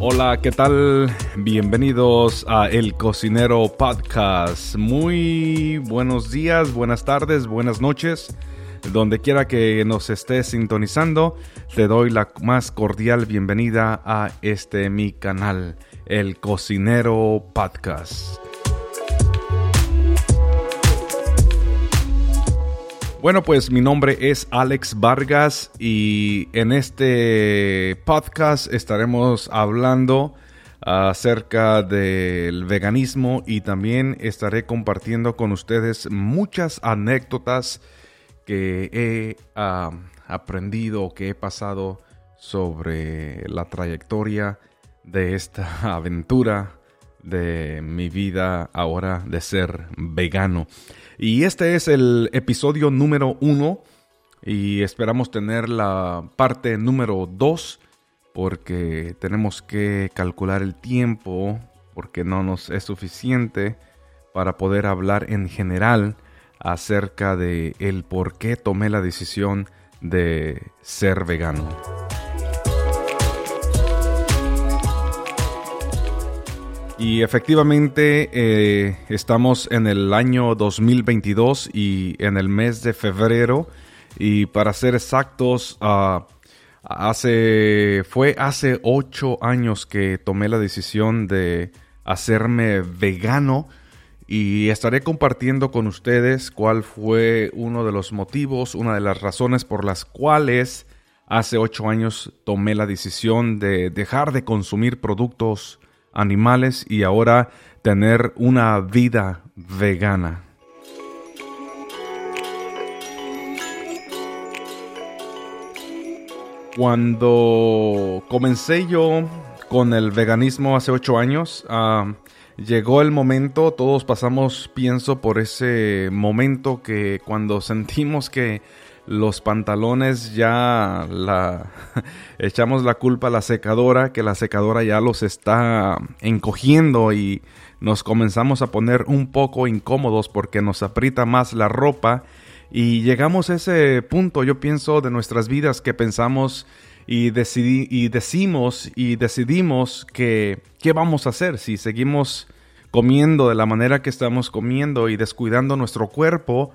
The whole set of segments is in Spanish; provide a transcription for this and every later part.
Hola, ¿qué tal? Bienvenidos a El Cocinero Podcast. Muy buenos días, buenas tardes, buenas noches. Donde quiera que nos estés sintonizando, te doy la más cordial bienvenida a este mi canal, El Cocinero Podcast. Bueno, pues mi nombre es Alex Vargas y en este podcast estaremos hablando acerca del veganismo y también estaré compartiendo con ustedes muchas anécdotas que he ah, aprendido, que he pasado sobre la trayectoria de esta aventura de mi vida ahora de ser vegano. Y este es el episodio número uno y esperamos tener la parte número dos porque tenemos que calcular el tiempo porque no nos es suficiente para poder hablar en general acerca de el por qué tomé la decisión de ser vegano. Y efectivamente eh, estamos en el año 2022 y en el mes de febrero. Y para ser exactos, ah, hace, fue hace ocho años que tomé la decisión de hacerme vegano. Y estaré compartiendo con ustedes cuál fue uno de los motivos, una de las razones por las cuales hace ocho años tomé la decisión de dejar de consumir productos animales y ahora tener una vida vegana. Cuando comencé yo con el veganismo hace ocho años, ah, llegó el momento, todos pasamos, pienso, por ese momento que cuando sentimos que los pantalones ya la echamos la culpa a la secadora, que la secadora ya los está encogiendo y nos comenzamos a poner un poco incómodos porque nos aprieta más la ropa. Y llegamos a ese punto, yo pienso, de nuestras vidas que pensamos y, y decimos y decidimos que qué vamos a hacer si seguimos comiendo de la manera que estamos comiendo y descuidando nuestro cuerpo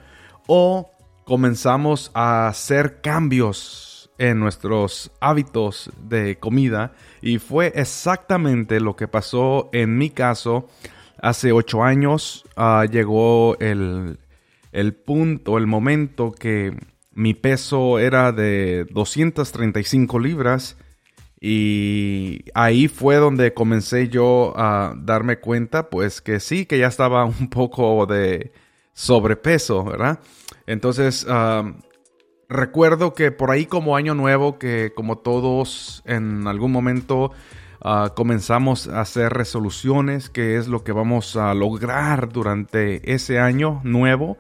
o comenzamos a hacer cambios en nuestros hábitos de comida y fue exactamente lo que pasó en mi caso. Hace ocho años ah, llegó el, el punto, el momento que mi peso era de 235 libras y ahí fue donde comencé yo a darme cuenta pues que sí, que ya estaba un poco de sobrepeso, ¿verdad? Entonces, recuerdo que por ahí como año nuevo, que como todos en algún momento ah, comenzamos a hacer resoluciones, que es lo que vamos a lograr durante ese año nuevo.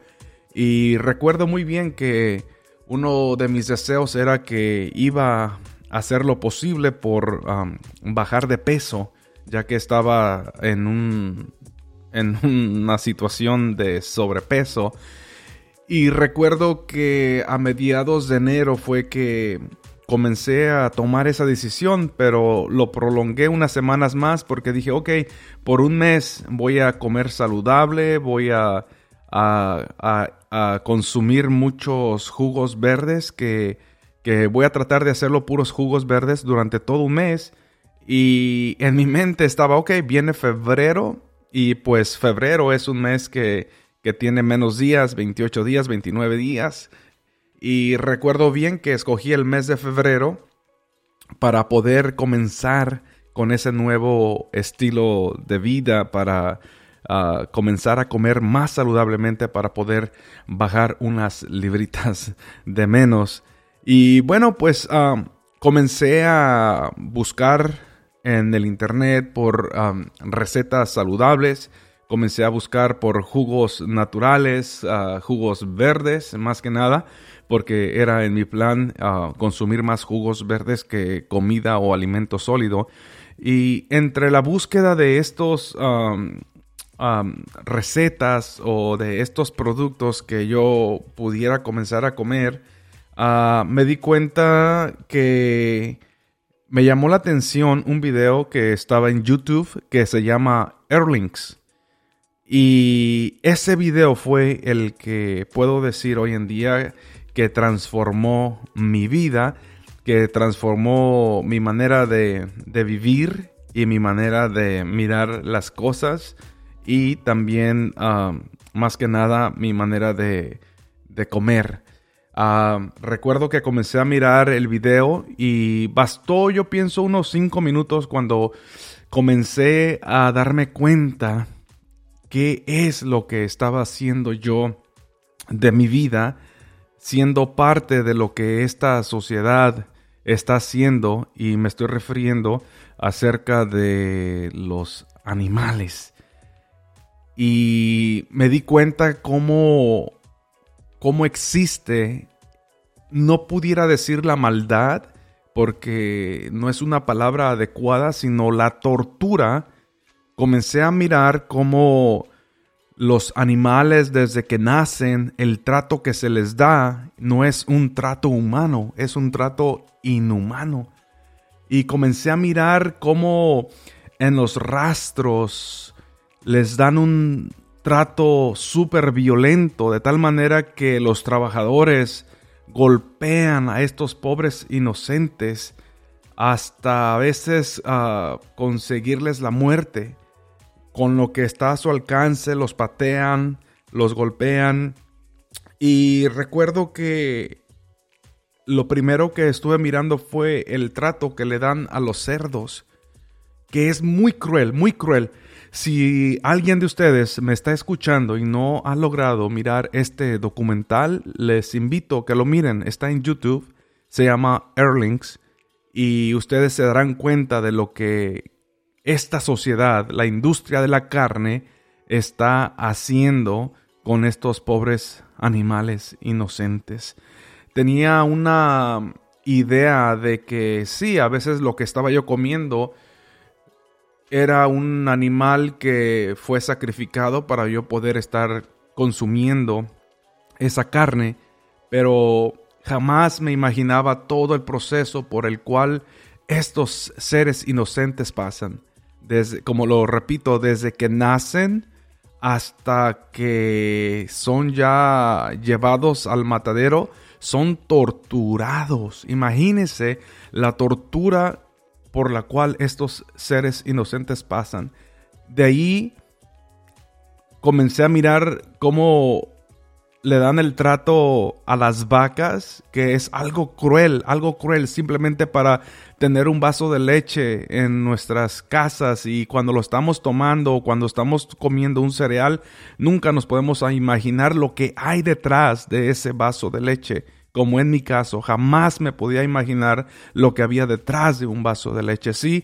Y recuerdo muy bien que uno de mis deseos era que iba a hacer lo posible por bajar de peso, ya que estaba en un en una situación de sobrepeso. Y recuerdo que a mediados de enero fue que comencé a tomar esa decisión, pero lo prolongué unas semanas más porque dije, ok, por un mes voy a comer saludable, voy a, a, consumir muchos jugos verdes, que, que voy a tratar de hacerlo puros jugos verdes durante todo un mes. Y en mi mente estaba, ok, viene febrero, y pues febrero es un mes que, tiene menos días, 28 días, 29 días. Y recuerdo bien que escogí el mes de febrero para poder comenzar con ese nuevo estilo de vida, para ah, comenzar a comer más saludablemente, para poder bajar unas libritas de menos. Y bueno, pues ah, comencé a buscar en el internet por recetas saludables. Comencé a buscar por jugos naturales, ah, jugos verdes, más que nada, porque era en mi plan ah, consumir más jugos verdes que comida o alimento sólido. Y entre la búsqueda de estos recetas o de estos productos que yo pudiera comenzar a comer, ah, me di cuenta que me llamó la atención un video que estaba en YouTube que se llama Airlinks. Y ese video fue el que puedo decir hoy en día que transformó mi vida, que transformó mi manera de, vivir y mi manera de mirar las cosas y también ah, más que nada mi manera de, comer. Ah, recuerdo que comencé a mirar el video y bastó yo pienso unos cinco minutos cuando comencé a darme cuenta qué es lo que estaba haciendo yo de mi vida, siendo parte de lo que esta sociedad está haciendo, y me estoy refiriendo acerca de los animales. Y me di cuenta cómo, cómo existe, no pudiera decir la maldad, porque no es una palabra adecuada, sino la tortura comencé a mirar cómo los animales desde que nacen, el trato que se les da no es un trato humano, es un trato inhumano. Y comencé a mirar cómo en los rastros les dan un trato súper violento, de tal manera que los trabajadores golpean a estos pobres inocentes hasta a veces ah, conseguirles la muerte con lo que está a su alcance, los patean, los golpean. Y recuerdo que lo primero que estuve mirando fue el trato que le dan a los cerdos, que es muy cruel, muy cruel. Si alguien de ustedes me está escuchando y no ha logrado mirar este documental, les invito a que lo miren. Está en YouTube, se llama Airlinks y ustedes se darán cuenta de lo que esta sociedad, la industria de la carne, está haciendo con estos pobres animales inocentes. Tenía una idea de que sí, a veces lo que estaba yo comiendo era un animal que fue sacrificado para yo poder estar consumiendo esa carne, pero jamás me imaginaba todo el proceso por el cual estos seres inocentes pasan como lo repito, desde que nacen hasta que son ya llevados al matadero, son torturados. Imagínense la tortura por la cual estos seres inocentes pasan. De ahí comencé a mirar cómo le dan el trato a las vacas, que es algo cruel, algo cruel, simplemente para tener un vaso de leche en nuestras casas y cuando lo estamos tomando o cuando estamos comiendo un cereal, nunca nos podemos imaginar lo que hay detrás de ese vaso de leche como en mi caso, jamás me podía imaginar lo que había detrás de un vaso de leche. Sí,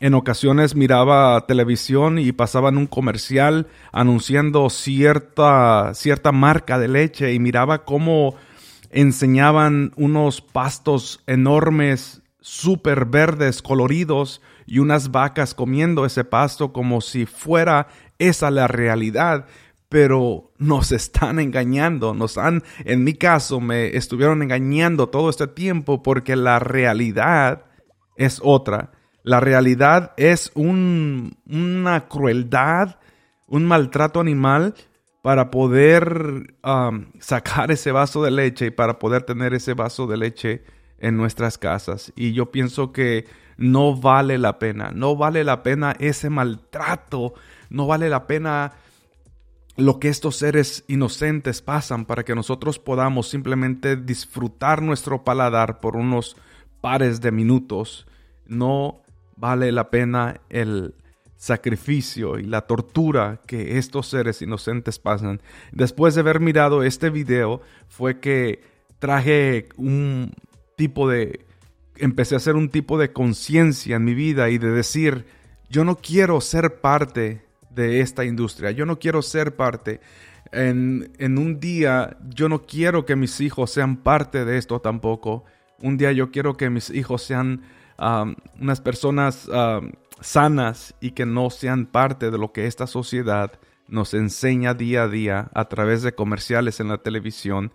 en ocasiones miraba televisión y pasaban un comercial anunciando cierta, cierta marca de leche y miraba cómo enseñaban unos pastos enormes, súper verdes, coloridos, y unas vacas comiendo ese pasto como si fuera esa la realidad pero nos están engañando, nos han, en mi caso, me estuvieron engañando todo este tiempo porque la realidad es otra. La realidad es una crueldad, un maltrato animal para poder um, sacar ese vaso de leche y para poder tener ese vaso de leche en nuestras casas. Y yo pienso que no vale la pena, no vale la pena ese maltrato, no vale la pena lo que estos seres inocentes pasan para que nosotros podamos simplemente disfrutar nuestro paladar por unos pares de minutos, no vale la pena el sacrificio y la tortura que estos seres inocentes pasan. Después de haber mirado este video fue que traje un tipo de empecé a hacer un tipo de conciencia en mi vida y de decir, yo no quiero ser parte de esta industria. Yo no quiero ser parte. En, un día yo no quiero que mis hijos sean parte de esto tampoco. Un día yo quiero que mis hijos sean unas personas sanas y que no sean parte de lo que esta sociedad nos enseña día a día a través de comerciales en la televisión.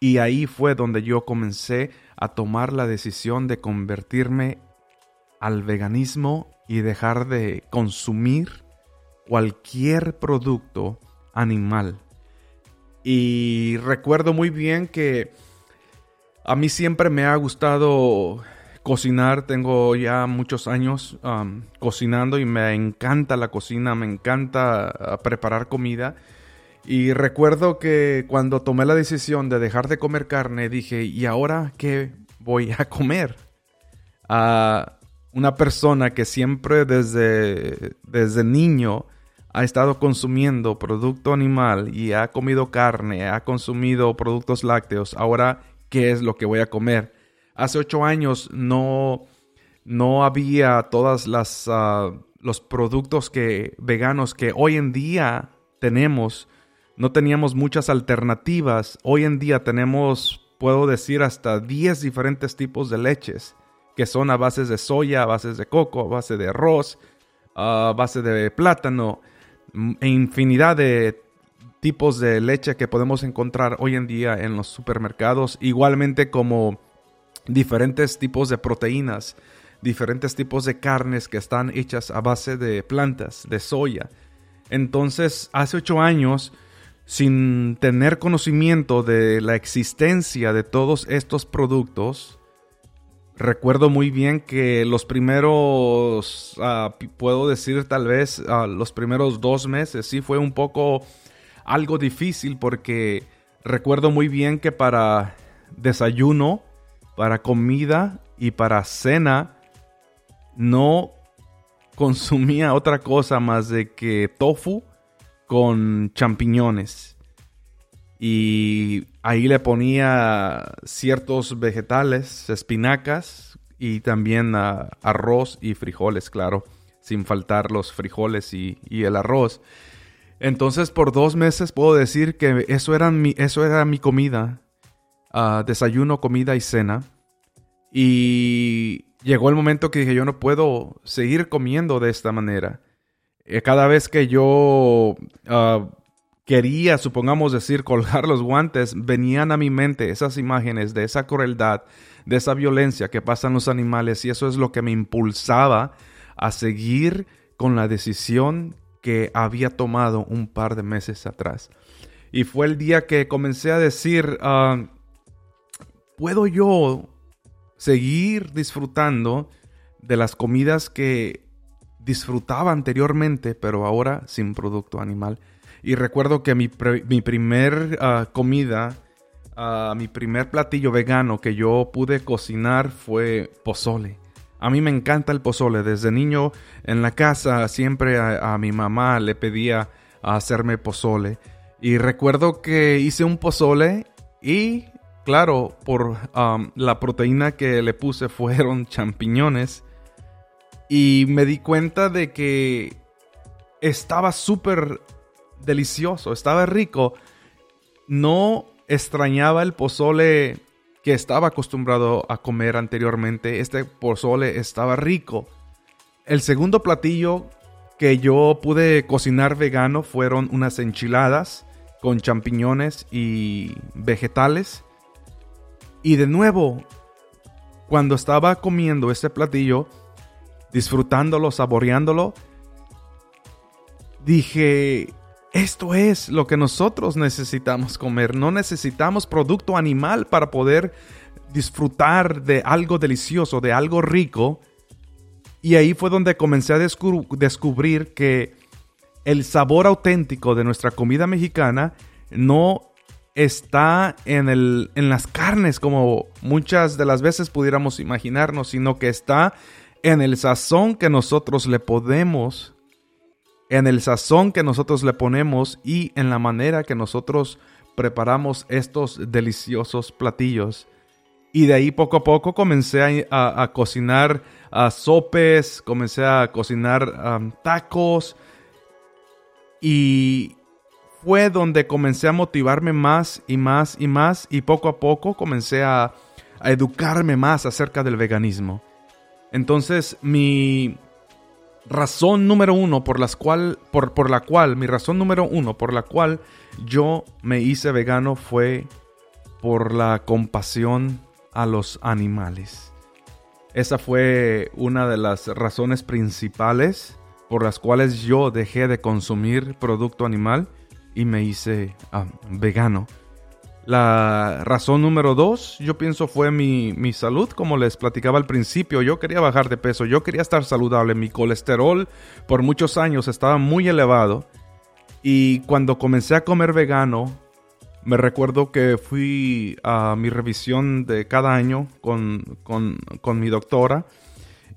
Y ahí fue donde yo comencé a tomar la decisión de convertirme al veganismo y dejar de consumir cualquier producto animal. Y recuerdo muy bien que a mí siempre me ha gustado cocinar. Tengo ya muchos años um, cocinando y me encanta la cocina, me encanta uh, preparar comida. Y recuerdo que cuando tomé la decisión de dejar de comer carne, dije, ¿y ahora qué voy a comer? A una persona que siempre desde, desde niño ha estado consumiendo producto animal y ha comido carne, ha consumido productos lácteos, ahora, ¿qué es lo que voy a comer? Hace ocho años no, no había todas las uh, los productos que veganos que hoy en día tenemos. No teníamos muchas alternativas. Hoy en día tenemos, puedo decir, hasta 10 diferentes tipos de leches que son a bases de soya, a bases de coco, a base de arroz, a base de plátano, infinidad de tipos de leche que podemos encontrar hoy en día en los supermercados, igualmente como diferentes tipos de proteínas, diferentes tipos de carnes que están hechas a base de plantas, de soya. Entonces, hace ocho años, sin tener conocimiento de la existencia de todos estos productos, recuerdo muy bien que los primeros, ah, puedo decir tal vez, ah, los primeros dos meses, sí fue un poco algo difícil porque recuerdo muy bien que para desayuno para comida y para cena no consumía otra cosa más de que tofu con champiñones. Y ahí le ponía ciertos vegetales, espinacas y también ah, arroz y frijoles, claro, sin faltar los frijoles y, el arroz. Entonces por dos meses puedo decir que eso era mi, eso era mi comida desayuno, comida y cena. Y llegó el momento que dije, yo no puedo seguir comiendo de esta manera. Eh, cada vez que yo ah, quería, supongamos decir, colgar los guantes, venían a mi mente esas imágenes de esa crueldad, de esa violencia que pasan los animales y eso es lo que me impulsaba a seguir con la decisión que había tomado un par de meses atrás. Y fue el día que comencé a decir, ah, ¿puedo yo seguir disfrutando de las comidas que disfrutaba anteriormente, pero ahora sin producto animal? Y recuerdo que mi, primer ah, comida, ah, mi primer platillo vegano que yo pude cocinar fue pozole. A mí me encanta el pozole. Desde niño en la casa siempre a, mi mamá le pedía hacerme pozole. Y recuerdo que hice un pozole y Claro, por la proteína que le puse fueron champiñones. Y me di cuenta de que estaba súper delicioso, estaba rico. No extrañaba el pozole que estaba acostumbrado a comer anteriormente. Este pozole estaba rico. El segundo platillo que yo pude cocinar vegano fueron unas enchiladas con champiñones y vegetales. Y de nuevo, cuando estaba comiendo ese platillo, disfrutándolo, saboreándolo, dije, esto es lo que nosotros necesitamos comer. No necesitamos producto animal para poder disfrutar de algo delicioso, de algo rico. Y ahí fue donde comencé a descubrir que el sabor auténtico de nuestra comida mexicana no está en, el, en las carnes, como muchas de las veces pudiéramos imaginarnos, sino que está en el sazón que nosotros le podemos, en el sazón que nosotros le ponemos y en la manera que nosotros preparamos estos deliciosos platillos. Y de ahí poco a poco comencé a, cocinar a sopes, comencé a cocinar tacos y fue donde comencé a motivarme más y más y más y poco a poco comencé a, educarme más acerca del veganismo. Entonces mi, razón número uno por, las cual, por, por la cual, mi razón número uno por la cual yo me hice vegano fue por la compasión a los animales. Esa fue una de las razones principales por las cuales yo dejé de consumir producto animal y me hice ah, vegano. La razón número dos, yo pienso, fue mi, mi, salud. Como les platicaba al principio, yo quería bajar de peso, yo quería estar saludable. Mi colesterol por muchos años estaba muy elevado. Y cuando comencé a comer vegano, me recuerdo que fui a mi revisión de cada año con, con, con mi doctora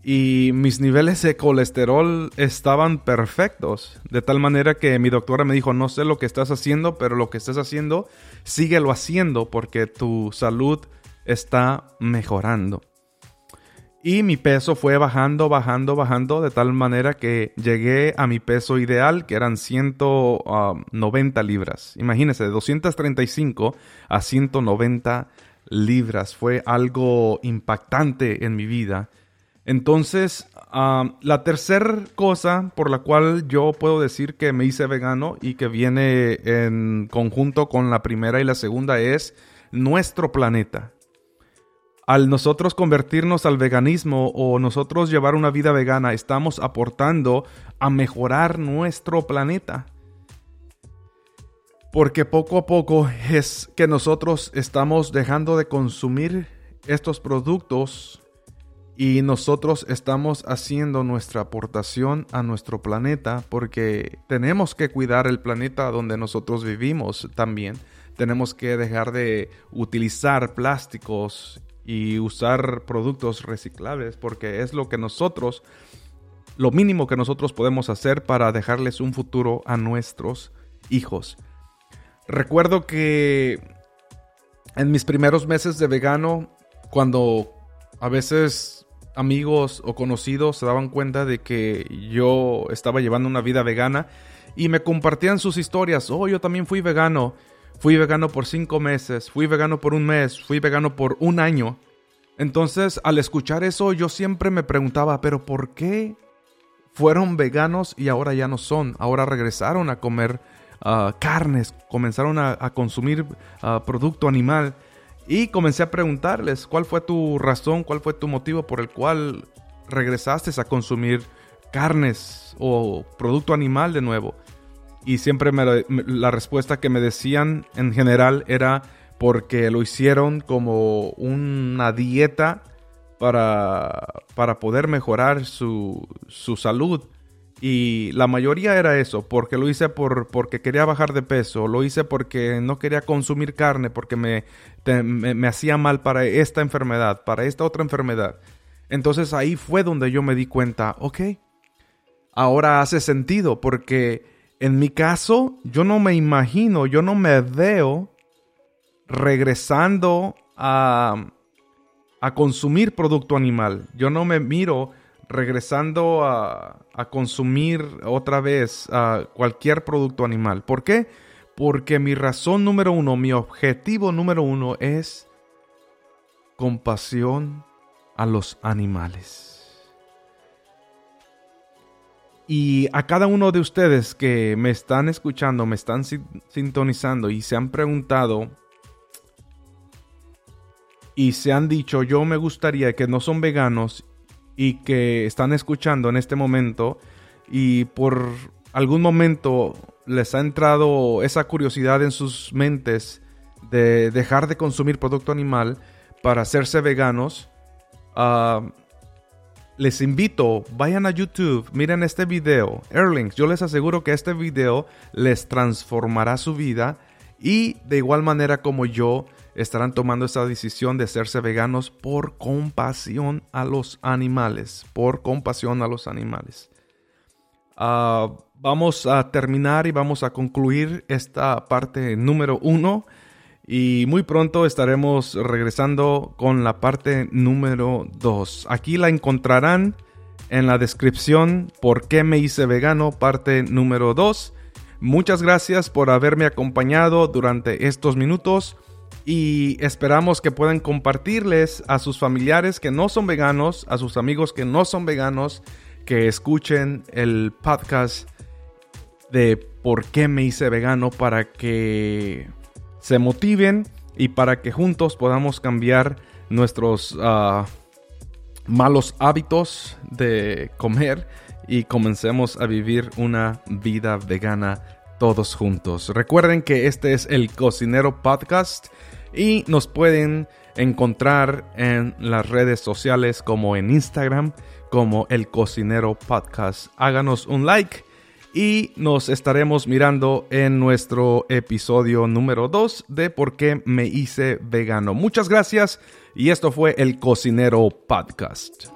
y mis niveles de colesterol estaban perfectos, de tal manera que mi doctora me dijo, no sé lo que estás haciendo, pero lo que estás haciendo, síguelo haciendo porque tu salud está mejorando. Y mi peso fue bajando, bajando, bajando, de tal manera que llegué a mi peso ideal, que eran 190 libras. Imagínense, de 235 a 190 libras. Fue algo impactante en mi vida entonces, la tercera cosa por la cual yo puedo decir que me hice vegano y que viene en conjunto con la primera y la segunda es nuestro planeta. Al nosotros convertirnos al veganismo o nosotros llevar una vida vegana, estamos aportando a mejorar nuestro planeta. Porque poco a poco es que nosotros estamos dejando de consumir estos productos y nosotros estamos haciendo nuestra aportación a nuestro planeta porque tenemos que cuidar el planeta donde nosotros vivimos también. Tenemos que dejar de utilizar plásticos y usar productos reciclables porque es lo que nosotros, lo mínimo que nosotros podemos hacer para dejarles un futuro a nuestros hijos. Recuerdo que en mis primeros meses de vegano, cuando a veces amigos o conocidos se daban cuenta de que yo estaba llevando una vida vegana y me compartían sus historias. Oh, yo también fui vegano. Fui vegano por cinco meses, fui vegano por un mes, fui vegano por un año. Entonces, al escuchar eso, yo siempre me preguntaba, pero ¿por qué fueron veganos y ahora ya no son? Ahora regresaron a comer ah, carnes, comenzaron a, consumir ah, producto animal. Y comencé a preguntarles cuál fue tu razón, cuál fue tu motivo por el cual regresaste a consumir carnes o producto animal de nuevo. Y siempre la respuesta que me decían en general era porque lo hicieron como una dieta para, para poder mejorar su, su salud. Y la mayoría era eso, porque lo hice por, porque quería bajar de peso, lo hice porque no quería consumir carne, porque me, me, hacía mal para esta enfermedad, para esta otra enfermedad. Entonces ahí fue donde yo me di cuenta, ok, ahora hace sentido, porque en mi caso yo no me imagino, yo no me veo regresando a, a consumir producto animal. Yo no me miro regresando a, consumir otra vez cualquier producto animal. ¿Por qué? Porque mi razón número uno, mi objetivo número uno es compasión a los animales. Y a cada uno de ustedes que me están escuchando, me están sintonizando y se han preguntado y se han dicho, yo me gustaría que no son veganos y que están escuchando en este momento y por algún momento les ha entrado esa curiosidad en sus mentes de dejar de consumir producto animal para hacerse veganos, ah, les invito, vayan a YouTube, miren este video, Erlings, yo les aseguro que este video les transformará su vida y de igual manera como yo estarán tomando esta decisión de hacerse veganos por compasión a los animales, por compasión a los animales. Ah, vamos a terminar y vamos a concluir esta parte número uno y muy pronto estaremos regresando con la parte número dos. Aquí la encontrarán en la descripción por qué me hice vegano, parte número dos. Muchas gracias por haberme acompañado durante estos minutos y esperamos que puedan compartirles a sus familiares que no son veganos, a sus amigos que no son veganos, que escuchen el podcast de por qué me hice vegano para que se motiven y para que juntos podamos cambiar nuestros ah, malos hábitos de comer y comencemos a vivir una vida vegana todos juntos. Recuerden que este es el Cocinero Podcast y nos pueden encontrar en las redes sociales como en Instagram como el Cocinero Podcast. Háganos un like y nos estaremos mirando en nuestro episodio número 2 de por qué me hice vegano. Muchas gracias y esto fue el Cocinero Podcast.